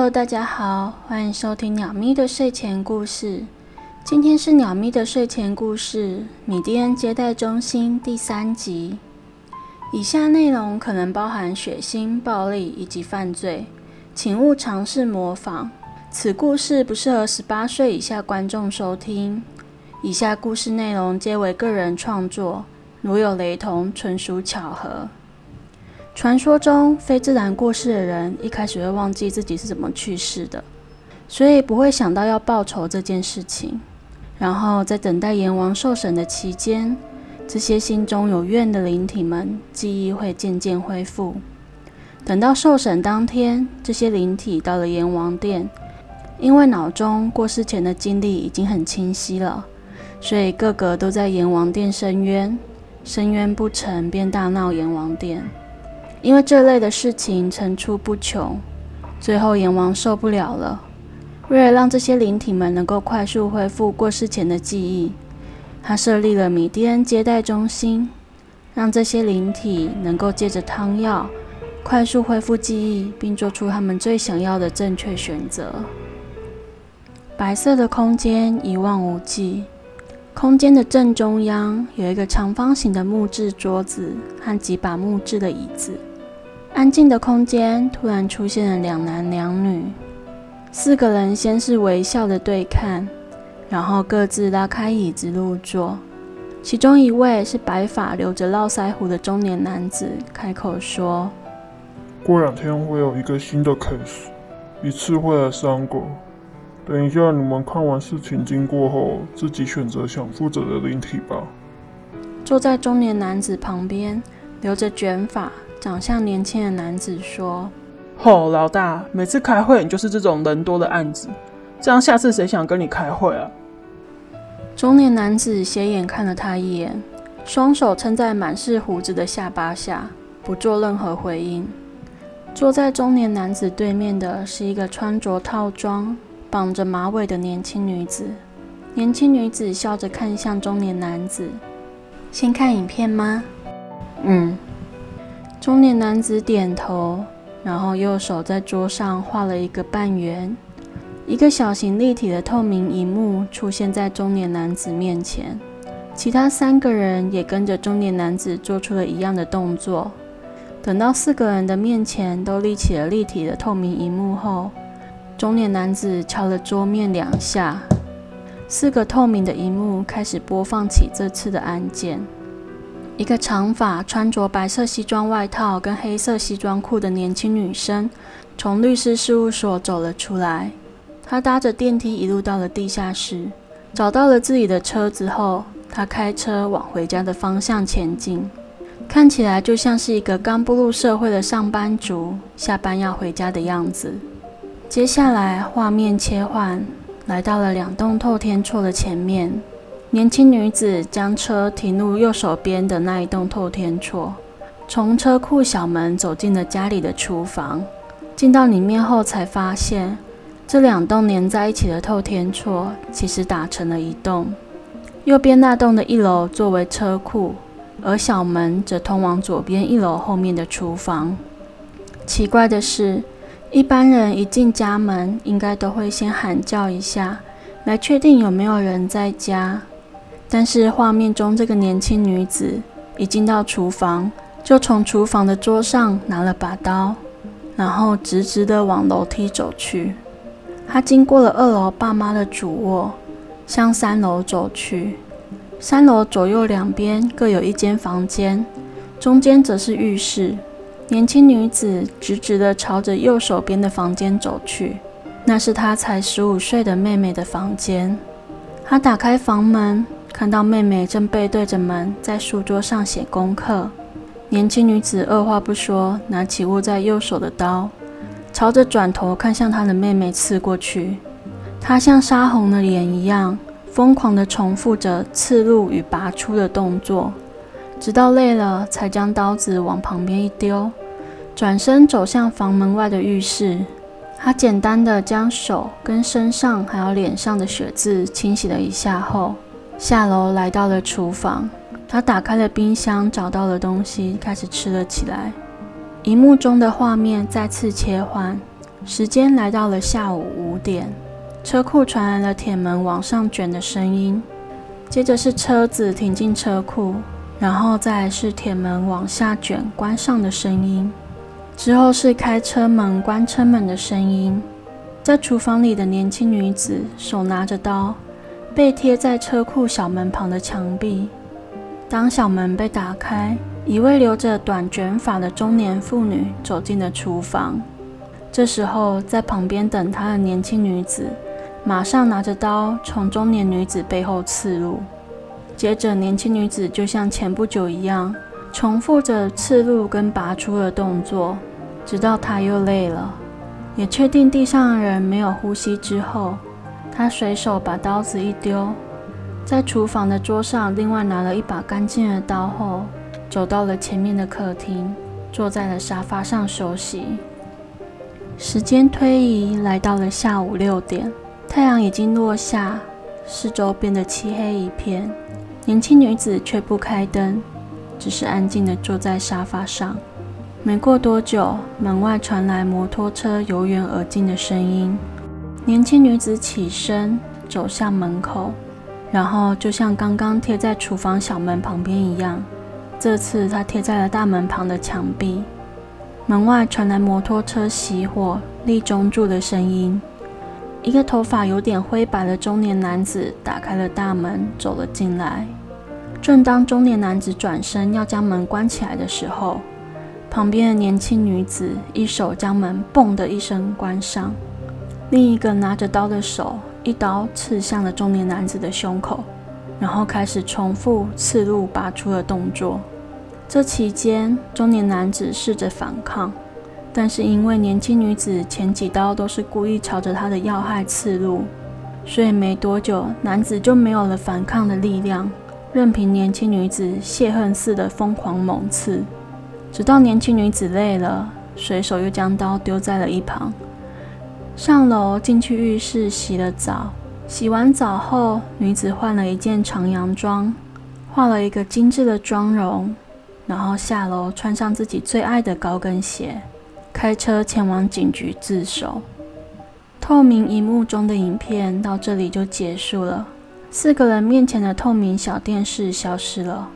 Hello，大家好，欢迎收听鸟咪的睡前故事。今天是鸟咪的睡前故事——米蒂恩接待中心第三集。以下内容可能包含血腥、暴力以及犯罪，请勿尝试模仿。此故事不适合十八岁以下观众收听。以下故事内容皆为个人创作，如有雷同，纯属巧合。传说中，非自然过世的人一开始会忘记自己是怎么去世的，所以不会想到要报仇这件事情。然后在等待阎王受审的期间，这些心中有怨的灵体们记忆会渐渐恢复。等到受审当天，这些灵体到了阎王殿，因为脑中过世前的经历已经很清晰了，所以个个都在阎王殿申冤，申冤不成便大闹阎王殿。因为这类的事情层出不穷，最后阎王受不了了。为了让这些灵体们能够快速恢复过世前的记忆，他设立了米蒂恩接待中心，让这些灵体能够借着汤药快速恢复记忆，并做出他们最想要的正确选择。白色的空间一望无际，空间的正中央有一个长方形的木质桌子和几把木质的椅子。安静的空间突然出现了两男两女，四个人先是微笑的对看，然后各自拉开椅子入座。其中一位是白发、留着络腮胡的中年男子，开口说：“过两天会有一个新的 case，一次会来三个。等一下你们看完事情经过后，自己选择想负责的灵体吧。”坐在中年男子旁边，留着卷发。长相年轻的男子说：“吼，老大，每次开会你就是这种人多的案子，这样下次谁想跟你开会啊？”中年男子斜眼看了他一眼，双手撑在满是胡子的下巴下，不做任何回应。坐在中年男子对面的是一个穿着套装、绑着马尾的年轻女子。年轻女子笑着看向中年男子：“先看影片吗？”“嗯。”中年男子点头，然后右手在桌上画了一个半圆，一个小型立体的透明荧幕出现在中年男子面前。其他三个人也跟着中年男子做出了一样的动作。等到四个人的面前都立起了立体的透明荧幕后，中年男子敲了桌面两下，四个透明的荧幕开始播放起这次的案件。一个长发、穿着白色西装外套跟黑色西装裤的年轻女生从律师事务所走了出来。她搭着电梯一路到了地下室，找到了自己的车子后，她开车往回家的方向前进，看起来就像是一个刚步入社会的上班族下班要回家的样子。接下来，画面切换，来到了两栋透天厝的前面。年轻女子将车停入右手边的那一栋透天厝，从车库小门走进了家里的厨房。进到里面后，才发现这两栋连在一起的透天厝其实打成了一栋。右边那栋的一楼作为车库，而小门则通往左边一楼后面的厨房。奇怪的是，一般人一进家门，应该都会先喊叫一下，来确定有没有人在家。但是画面中这个年轻女子一进到厨房，就从厨房的桌上拿了把刀，然后直直的往楼梯走去。她经过了二楼爸妈的主卧，向三楼走去。三楼左右两边各有一间房间，中间则是浴室。年轻女子直直的朝着右手边的房间走去，那是她才十五岁的妹妹的房间。她打开房门。看到妹妹正背对着门，在书桌上写功课。年轻女子二话不说，拿起握在右手的刀，朝着转头看向她的妹妹刺过去。她像杀红了脸一样，疯狂地重复着刺入与拔出的动作，直到累了，才将刀子往旁边一丢，转身走向房门外的浴室。她简单的将手跟身上还有脸上的血渍清洗了一下后。下楼来到了厨房，他打开了冰箱，找到了东西，开始吃了起来。荧幕中的画面再次切换，时间来到了下午五点，车库传来了铁门往上卷的声音，接着是车子停进车库，然后再是铁门往下卷关上的声音，之后是开车门关车门的声音。在厨房里的年轻女子手拿着刀，被贴在车库小门旁的墙壁。当小门被打开，一位留着短卷发的中年妇女走进了厨房。这时候，在旁边等她的年轻女子马上拿着刀从中年女子背后刺入。接着，年轻女子就像前不久一样，重复着刺入跟拔出的动作，直到她又累了。也确定地上的人没有呼吸之后，他随手把刀子一丢，在厨房的桌上另外拿了一把干净的刀后，走到了前面的客厅，坐在了沙发上休息。时间推移，来到了下午六点，太阳已经落下，四周变得漆黑一片。年轻女子却不开灯，只是安静地坐在沙发上。没过多久，门外传来摩托车由远而近的声音。年轻女子起身走向门口，然后就像刚刚贴在厨房小门旁边一样，这次她贴在了大门旁的墙壁。门外传来摩托车熄火、立中柱的声音。一个头发有点灰白的中年男子打开了大门，走了进来。正当中年男子转身要将门关起来的时候，旁边的年轻女子一手将门“嘣”的一声关上，另一个拿着刀的手一刀刺向了中年男子的胸口，然后开始重复刺入、拔出的动作。这期间，中年男子试着反抗，但是因为年轻女子前几刀都是故意朝着他的要害刺入，所以没多久，男子就没有了反抗的力量，任凭年轻女子泄恨似的疯狂猛刺。直到年轻女子累了，随手又将刀丢在了一旁，上楼进去浴室洗了澡。洗完澡后，女子换了一件长洋装，画了一个精致的妆容，然后下楼穿上自己最爱的高跟鞋，开车前往警局自首。透明荧幕中的影片到这里就结束了，四个人面前的透明小电视消失了。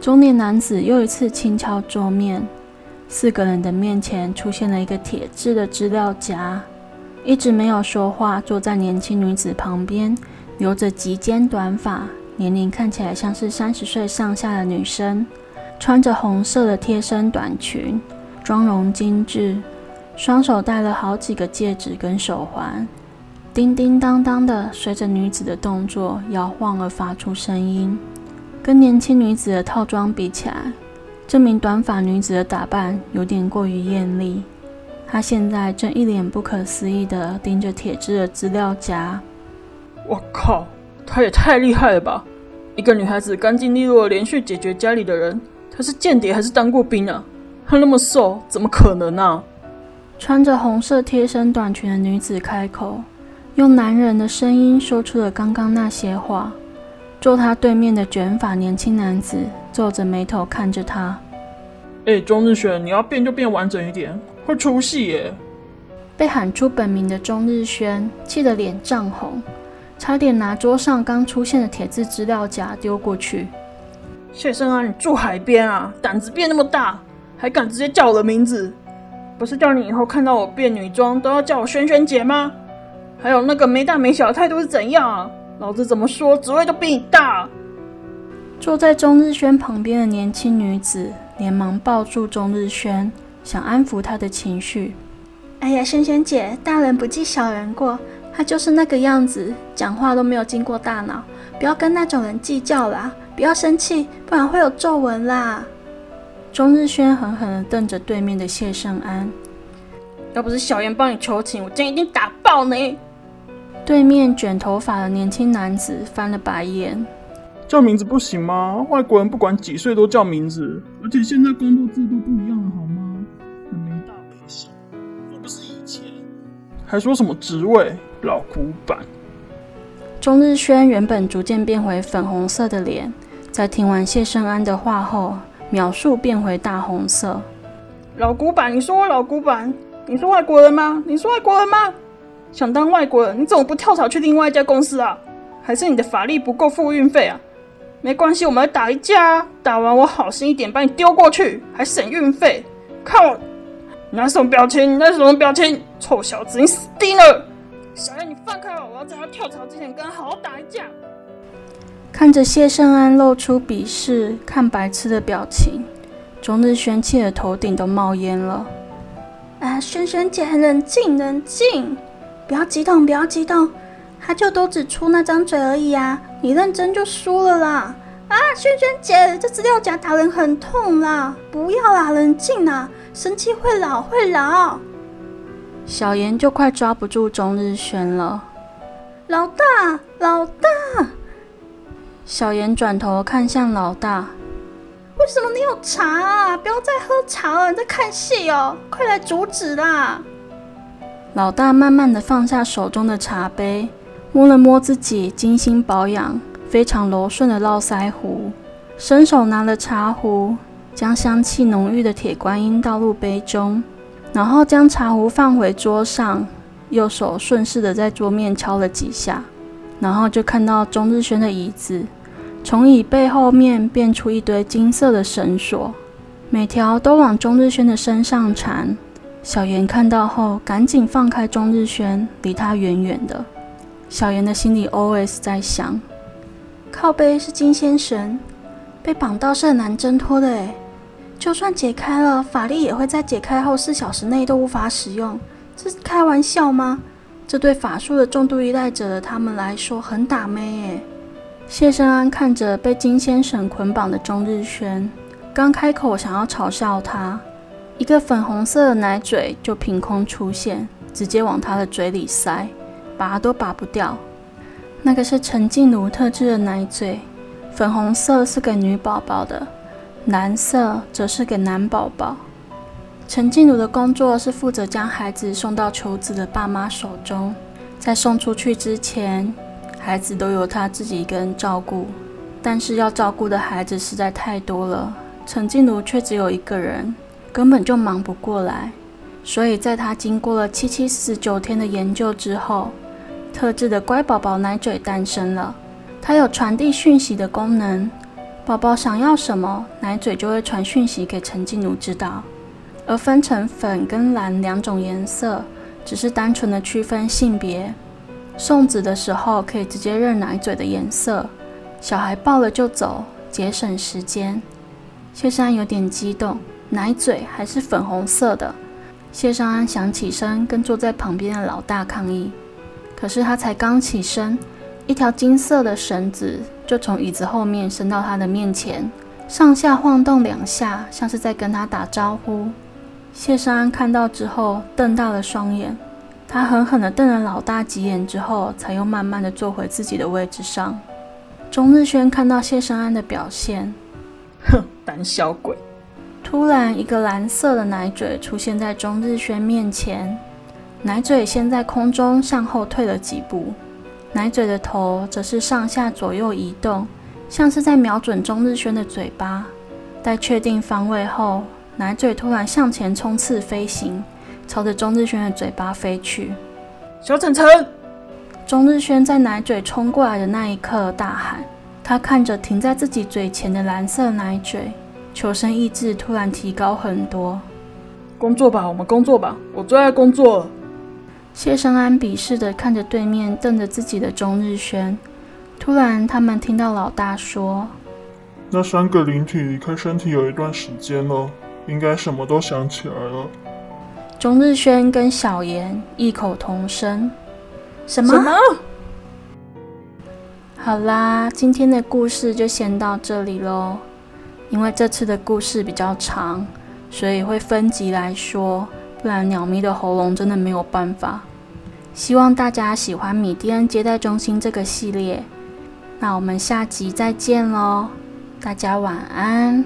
中年男子又一次轻敲桌面，四个人的面前出现了一个铁质的资料夹。一直没有说话，坐在年轻女子旁边，留着及肩短发，年龄看起来像是三十岁上下的女生，穿着红色的贴身短裙，妆容精致，双手戴了好几个戒指跟手环，叮叮当当的随着女子的动作摇晃而发出声音。跟年轻女子的套装比起来，这名短发女子的打扮有点过于艳丽。她现在正一脸不可思议地盯着铁质的资料夹。我靠，她也太厉害了吧！一个女孩子干净利落，连续解决家里的人，她是间谍还是当过兵啊？她那么瘦，怎么可能啊？穿着红色贴身短裙的女子开口，用男人的声音说出了刚刚那些话。坐他对面的卷发年轻男子皱着眉头看着他。哎，钟日轩，你要变就变完整一点，会出戏耶！被喊出本名的钟日轩气得脸涨红，差点拿桌上刚出现的铁质资料夹丢过去。谢生啊，你住海边啊，胆子变那么大，还敢直接叫我的名字？不是叫你以后看到我变女装都要叫我萱萱姐吗？还有那个没大没小的态度是怎样啊？老子怎么说，职位都比你大。坐在钟日轩旁边的年轻女子连忙抱住钟日轩，想安抚他的情绪。哎呀，萱萱姐，大人不计小人过，他就是那个样子，讲话都没有经过大脑，不要跟那种人计较啦，不要生气，不然会有皱纹啦。钟日轩狠狠地瞪着对面的谢胜安，要不是小妍帮你求情，我今天一定打爆你。对面卷头发的年轻男子翻了白眼：“叫名字不行吗？外国人不管几岁都叫名字，而且现在工作制度不一样了，好吗？很没大没小，又不是以前。还说什么职位？老古板！”钟日轩原本逐渐变回粉红色的脸，在听完谢胜安的话后，秒速变回大红色。老古板，你说我老古板？你是外国人吗？你是外国人吗？想当外国人，你怎么不跳槽去另外一家公司啊？还是你的法力不够付运费啊？没关系，我们来打一架啊！打完我好心一点把你丢过去，还省运费。看我，你那什么表情？你那什么表情？臭小子，你死定了！小燕，你放开我，我要在他跳槽之前跟他好好打一架。看着谢胜安露出鄙视、看白痴的表情，钟日轩气的头顶都冒烟了。啊，轩轩姐，冷静冷静，不要激动，不要激动。他就都只出那张嘴而已啊！你认真就输了啦！啊，萱萱姐，这资料夹打人很痛啦！不要啦，冷静啦，生气会老会老。小妍就快抓不住钟日轩了。老大，老大！小妍转头看向老大，为什么你有茶啊？不要再喝茶了，你在看戏哦！快来阻止啦！老大慢慢的放下手中的茶杯。摸了摸自己精心保养、非常柔顺的络腮胡，伸手拿了茶壶，将香气浓郁的铁观音倒入杯中，然后将茶壶放回桌上，右手顺势的在桌面敲了几下，然后就看到钟日轩的椅子从椅背后面变出一堆金色的绳索，每条都往钟日轩的身上缠。小妍看到后，赶紧放开钟日轩，离他远远的。小妍的心里 always 在想：靠背是金仙绳，被绑到是很难挣脱的诶，就算解开了，法力也会在解开后四小时内都无法使用。这开玩笑吗？这对法术的重度依赖者的他们来说很打妹耶。谢生安看着被金仙绳捆绑的钟日轩，刚开口想要嘲笑他，一个粉红色的奶嘴就凭空出现，直接往他的嘴里塞。拔都拔不掉，那个是陈静茹特制的奶嘴，粉红色是给女宝宝的，蓝色则是给男宝宝。陈静茹的工作是负责将孩子送到求子的爸妈手中，在送出去之前，孩子都由她自己一个人照顾。但是要照顾的孩子实在太多了，陈静茹却只有一个人，根本就忙不过来。所以在她经过了七七四十九天的研究之后，特制的乖宝宝奶嘴诞生了，它有传递讯息的功能。宝宝想要什么，奶嘴就会传讯息给陈静茹知道。而分成粉跟蓝两种颜色，只是单纯的区分性别。送子的时候可以直接认奶嘴的颜色，小孩抱了就走，节省时间。谢山有点激动，奶嘴还是粉红色的。谢尚安想起身跟坐在旁边的老大抗议。可是他才刚起身，一条金色的绳子就从椅子后面伸到他的面前，上下晃动两下，像是在跟他打招呼。谢尚安看到之后，瞪大了双眼。他狠狠地瞪了老大几眼之后，才又慢慢地坐回自己的位置上。钟日轩看到谢生安的表现，哼，胆小鬼！突然，一个蓝色的奶嘴出现在钟日轩面前。奶嘴先在空中向后退了几步，奶嘴的头则是上下左右移动，像是在瞄准钟日轩的嘴巴。待确定方位后，奶嘴突然向前冲刺飞行，朝着钟日轩的嘴巴飞去。小晨晨！钟日轩在奶嘴冲过来的那一刻大喊，他看着停在自己嘴前的蓝色奶嘴，求生意志突然提高很多。工作吧，我们工作吧，我最爱工作了。谢生安鄙视地看着对面瞪着自己的钟日轩，突然，他们听到老大说：“那三个灵体离开身体有一段时间了，应该什么都想起来了。”钟日轩跟小妍异口同声：“什么？”好啦，今天的故事就先到这里喽。因为这次的故事比较长，所以会分集来说。不然鸟咪的喉咙真的没有办法。希望大家喜欢米蒂恩接待中心这个系列，那我们下集再见喽，大家晚安。